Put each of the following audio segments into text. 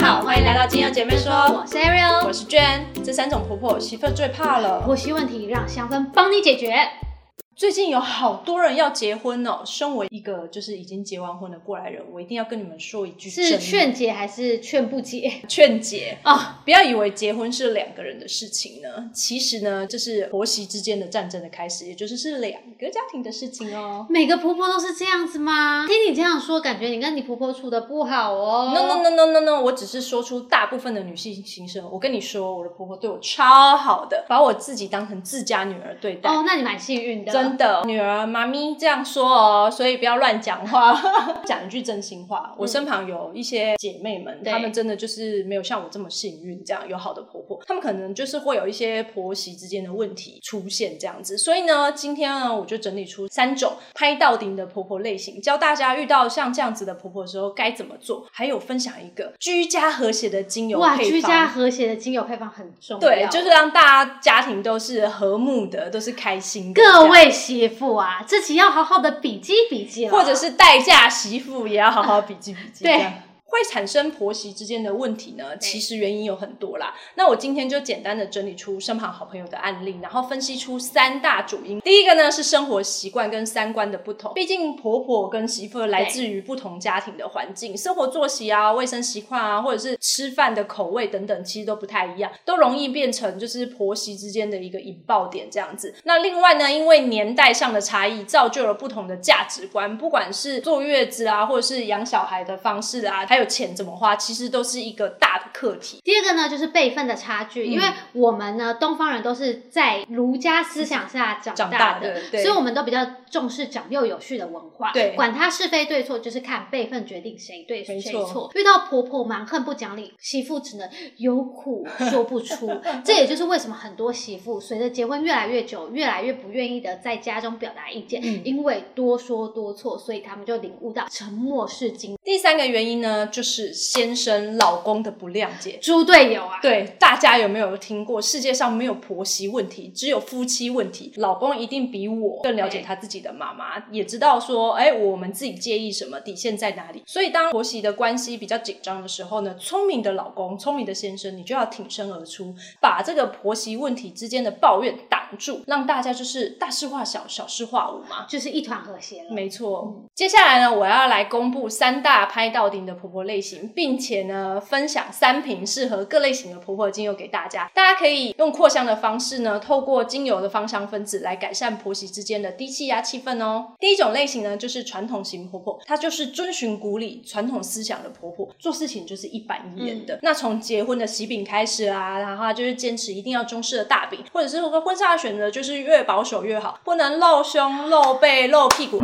好，欢迎来到金友姐妹说，我是 Ariel，我是娟。这三种婆婆媳妇最怕了，婆媳问题让香氛帮你解决。最近有好多人要结婚哦。身为一个就是已经结完婚的过来人，我一定要跟你们说一句：是劝结还是劝不结？劝结啊！不要以为结婚是两个人的事情呢，其实呢，这是婆媳之间的战争的开始，也就是是两个家庭的事情哦。每个婆婆都是这样子吗？听你这样说，感觉你跟你婆婆处的不好哦。No no no no no no，我只是说出大部分的女性心声。我跟你说，我的婆婆对我超好的，把我自己当成自家女儿对待。哦，那你蛮幸运的。真的，女儿妈咪这样说哦，所以不要乱讲话，讲一句真心话。我身旁有一些姐妹们，对她们真的就是没有像我这么幸运，这样有好的婆婆，她们可能就是会有一些婆媳之间的问题出现这样子。所以呢，今天呢，我就整理出三种拍到顶的婆婆类型，教大家遇到像这样子的婆婆的时候该怎么做，还有分享一个居家和谐的精油，配方。居家和谐的精油配方很重要。对，就是让大家家庭都是和睦的，都是开心的。各位媳妇啊，自己要好好的笔记笔记了，或者是代嫁媳妇也要好好笔记笔记。对会产生婆媳之间的问题呢，其实原因有很多啦。那我今天就简单的整理出身旁好朋友的案例，然后分析出三大主因。第一个呢是生活习惯跟三观的不同，毕竟婆婆跟媳妇来自于不同家庭的环境，生活作息啊、卫生习惯啊，或者是吃饭的口味等等，其实都不太一样，都容易变成就是婆媳之间的一个引爆点这样子。那另外呢，因为年代上的差异，造就了不同的价值观，不管是坐月子啊，或者是养小孩的方式啊，还有钱怎么花，其实都是一个大的课题。第二个呢，就是辈分的差距，嗯因为我们呢，东方人都是在儒家思想下长长大的，所以我们都比较重视长幼有序的文化。对管他是非对错，就是看辈分决定谁对谁没错错。遇到婆婆蛮横不讲理，媳妇只能有苦说不出。这也就是为什么很多媳妇随着结婚越来越久，越来越不愿意的在家中表达意见，嗯因为多说多错，所以他们就领悟到沉默是金。第三个原因呢，就是先生老公的不谅解。猪队友啊！对，大家有没有听过？世界上没有婆媳问题，只有夫妻问题。老公一定比我更了解他自己的妈妈，也知道说，哎，我们自己介意什么，底线在哪里。所以，当婆媳的关系比较紧张的时候呢，聪明的老公、聪明的先生，你就要挺身而出，把这个婆媳问题之间的抱怨挡住，让大家就是大事化小，小事化无嘛。就是一团和谐了。没错，接下来呢，我要来公布三大拍到顶的婆婆类型，并且呢，分享三瓶适合各类型的婆婆精油给大家。大家可以用扩香的方式呢，透过精油的芳香分子来改善婆媳之间的低气压气氛哦。第一种类型呢，就是传统型婆婆，她就是遵循古礼、传统思想的婆婆，做事情就是一板一眼的。那从结婚的喜饼开始啊，然后就是坚持一定要中式的大饼，或者是说婚纱的选择就是越保守越好，不能露胸、露背、露屁股。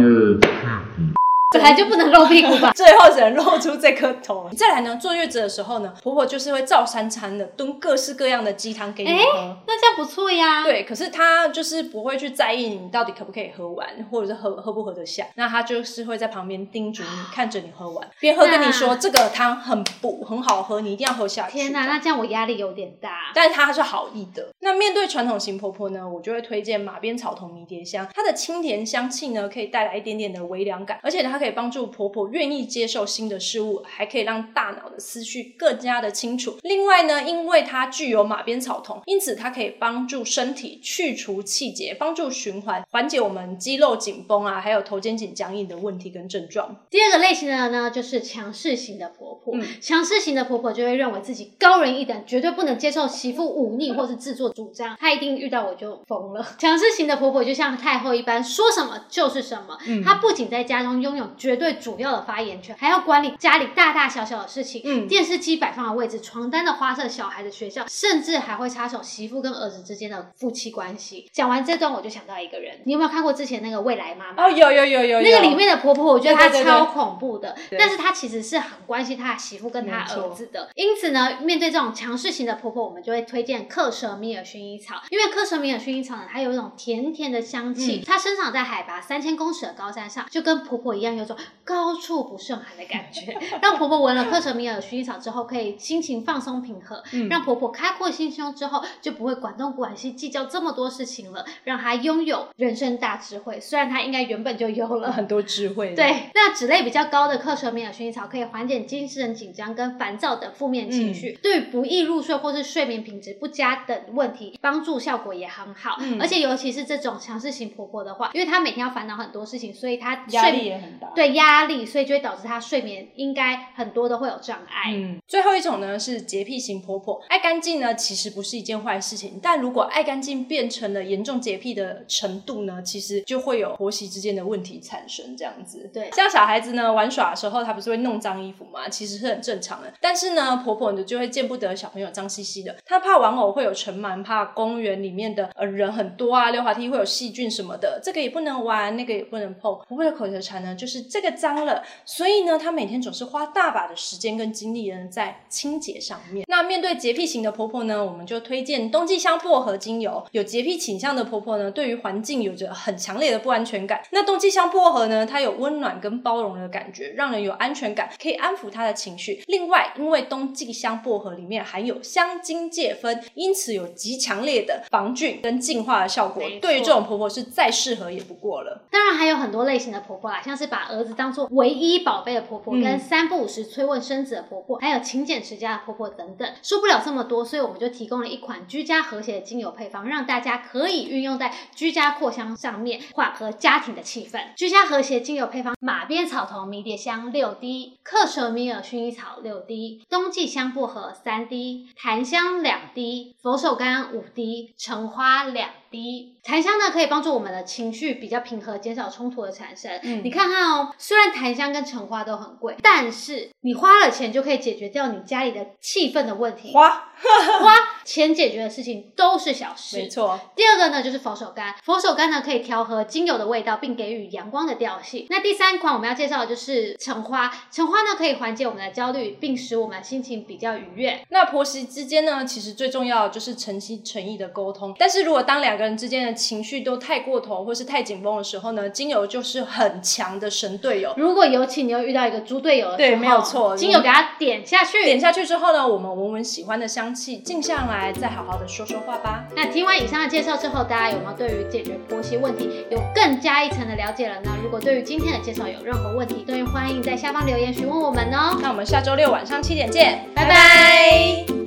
来就不能露屁股吧？最后只能露出这颗头。再来呢，坐月子的时候呢，婆婆就是会照三餐的炖各式各样的鸡汤给你喝。那这样不错呀。，对，可是她就是不会去在意你到底可不可以喝完，或者是喝喝不喝得下。那她就是会在旁边叮嘱你，看着你喝完，边喝跟你说这个汤很补，很好喝，你一定要喝下去。天哪，那这样我压力有点大。但是她是好意的。那面对传统型婆婆呢，我就会推荐马鞭草同迷迭香，它的清甜香气呢，可以带来一点点的微凉感，而且它可以帮助婆婆愿意接受新的事物，还可以让大脑的思绪更加的清楚。另外呢，因为它具有马鞭草酮，因此它可以帮助身体去除气结，帮助循环，缓解我们肌肉紧绷啊，还有头肩颈僵硬的问题跟症状。第二个类型的呢，就是强势型的婆婆。嗯强势型的婆婆就会认为自己高人一等，绝对不能接受媳妇忤逆或是自作主张。她一定遇到我就疯了。强势型的婆婆就像太后一般，说什么就是什么。嗯她不仅在家中拥有绝对主要的发言权，还要管理家里大大小小的事情。嗯电视机摆放的位置、床单的花色、小孩的学校，甚至还会插手媳妇跟儿子之间的夫妻关系。讲完这段，我就想到一个人，你有没有看过之前那个未来妈妈？哦，有有有有有，那个里面的婆婆，我觉得她超恐怖的，对但是她其实是很关心她的媳妇跟她儿子的。因此呢，面对这种强势型的婆婆，我们就会推荐克什米尔薰衣草，因为克什米尔薰衣草呢，它有一种甜甜的香气，嗯它生长在海拔三千公尺的高山上，就跟婆婆一样，有种种高处不胜寒的感觉，让婆婆闻了克什米尔薰衣草之后，可以心情放松平和，嗯让婆婆开阔心胸之后，就不会管东管西计较这么多事情了，让她拥有人生大智慧。虽然她应该原本就有了。很多智慧。，对，那脂类比较高的克什米尔薰衣草可以缓解精神紧张跟烦躁等负面情嗯绪，对不易入睡或是睡眠品质不佳等问题，帮助效果也很好。嗯而且尤其是这种强势型婆婆的话，因为她每天要烦恼很多事情，所以她压力也很大。。对压力，所以就会导致她睡眠应该很多都会有障碍。嗯，最后一种呢是洁癖型婆婆，爱干净呢其实不是一件坏事情，但如果爱干净变成了严重洁癖的程度呢，其实就会有婆媳之间的问题产生，这样子。对像小孩子呢玩耍的时候，他不是会弄脏衣服嘛，其实是很正常的。但是呢，婆婆呢就会见不得小朋友脏兮兮的，她怕玩偶会有尘螨，怕公园里面的呃人很多啊，溜滑梯会有细菌什么的，这个也不能玩，那个也不能碰。婆婆的口头禅呢就是这个脏了，所以呢，她每天总是花大把的时间跟精力呢在清洁上面。那面对洁癖型的婆婆呢，我们就推荐冬季香薄荷精油。有洁癖倾向的婆婆呢，对于环境有着很强烈的不安全感。那冬季香薄荷呢，它有温暖跟包容的感觉，让人有安全感，可以安抚她的情绪。另外，因为冬季香薄荷里面含有香精芥酚，因此有极强烈的防菌跟净化的效果。对于这种婆婆是再适合也不过了。当然还有很多类型的婆婆啦，像是把儿子当做唯一宝贝的婆婆，嗯跟三不五时催问生子的婆婆，还有勤俭持家的婆婆等等。说不了这么多，所以我们就提供了一款居家和谐的精油配方，让大家可以运用在居家扩香上面，缓和家庭的气氛。居家和谐精油配方：马鞭草头迷迭香六滴，克什米尔薰衣草六滴，冬季香薄荷三滴，檀香两滴，佛手柑五滴，橙花两滴。檀香呢可以帮助我们的情绪比较平和，减少冲突的产生。嗯你看看哦，虽然檀香跟橙花都很贵，但是你花了钱就可以解决掉你家里的气氛的问题。花，花钱解决的事情都是小事。没错，第二个呢就是佛手柑，佛手柑呢可以调和精油的味道，并给予阳光的调性。那第三款我们要介绍的就是橙花，橙花呢可以缓解我们的焦虑，并使我们心情比较愉悦。那婆媳之间呢，其实最重要的就是诚心诚意的沟通。但是如果当两个人之间的情绪都太过头或是太紧绷的时候呢，精油就是很强的神队友。如果尤其你又遇到一个猪队友的时候，对没有错精油给它点下去。点下去之后呢，我们闻闻喜欢的香气，静下来，再好好的说说话吧。那听完以上的介绍之后，大家有没有对于解决婆媳问题有更加一层的了解了呢？如果对于今天的介绍有任何问题，都欢迎在下方留言询问我们哦。那我们下周六晚上七点见，拜拜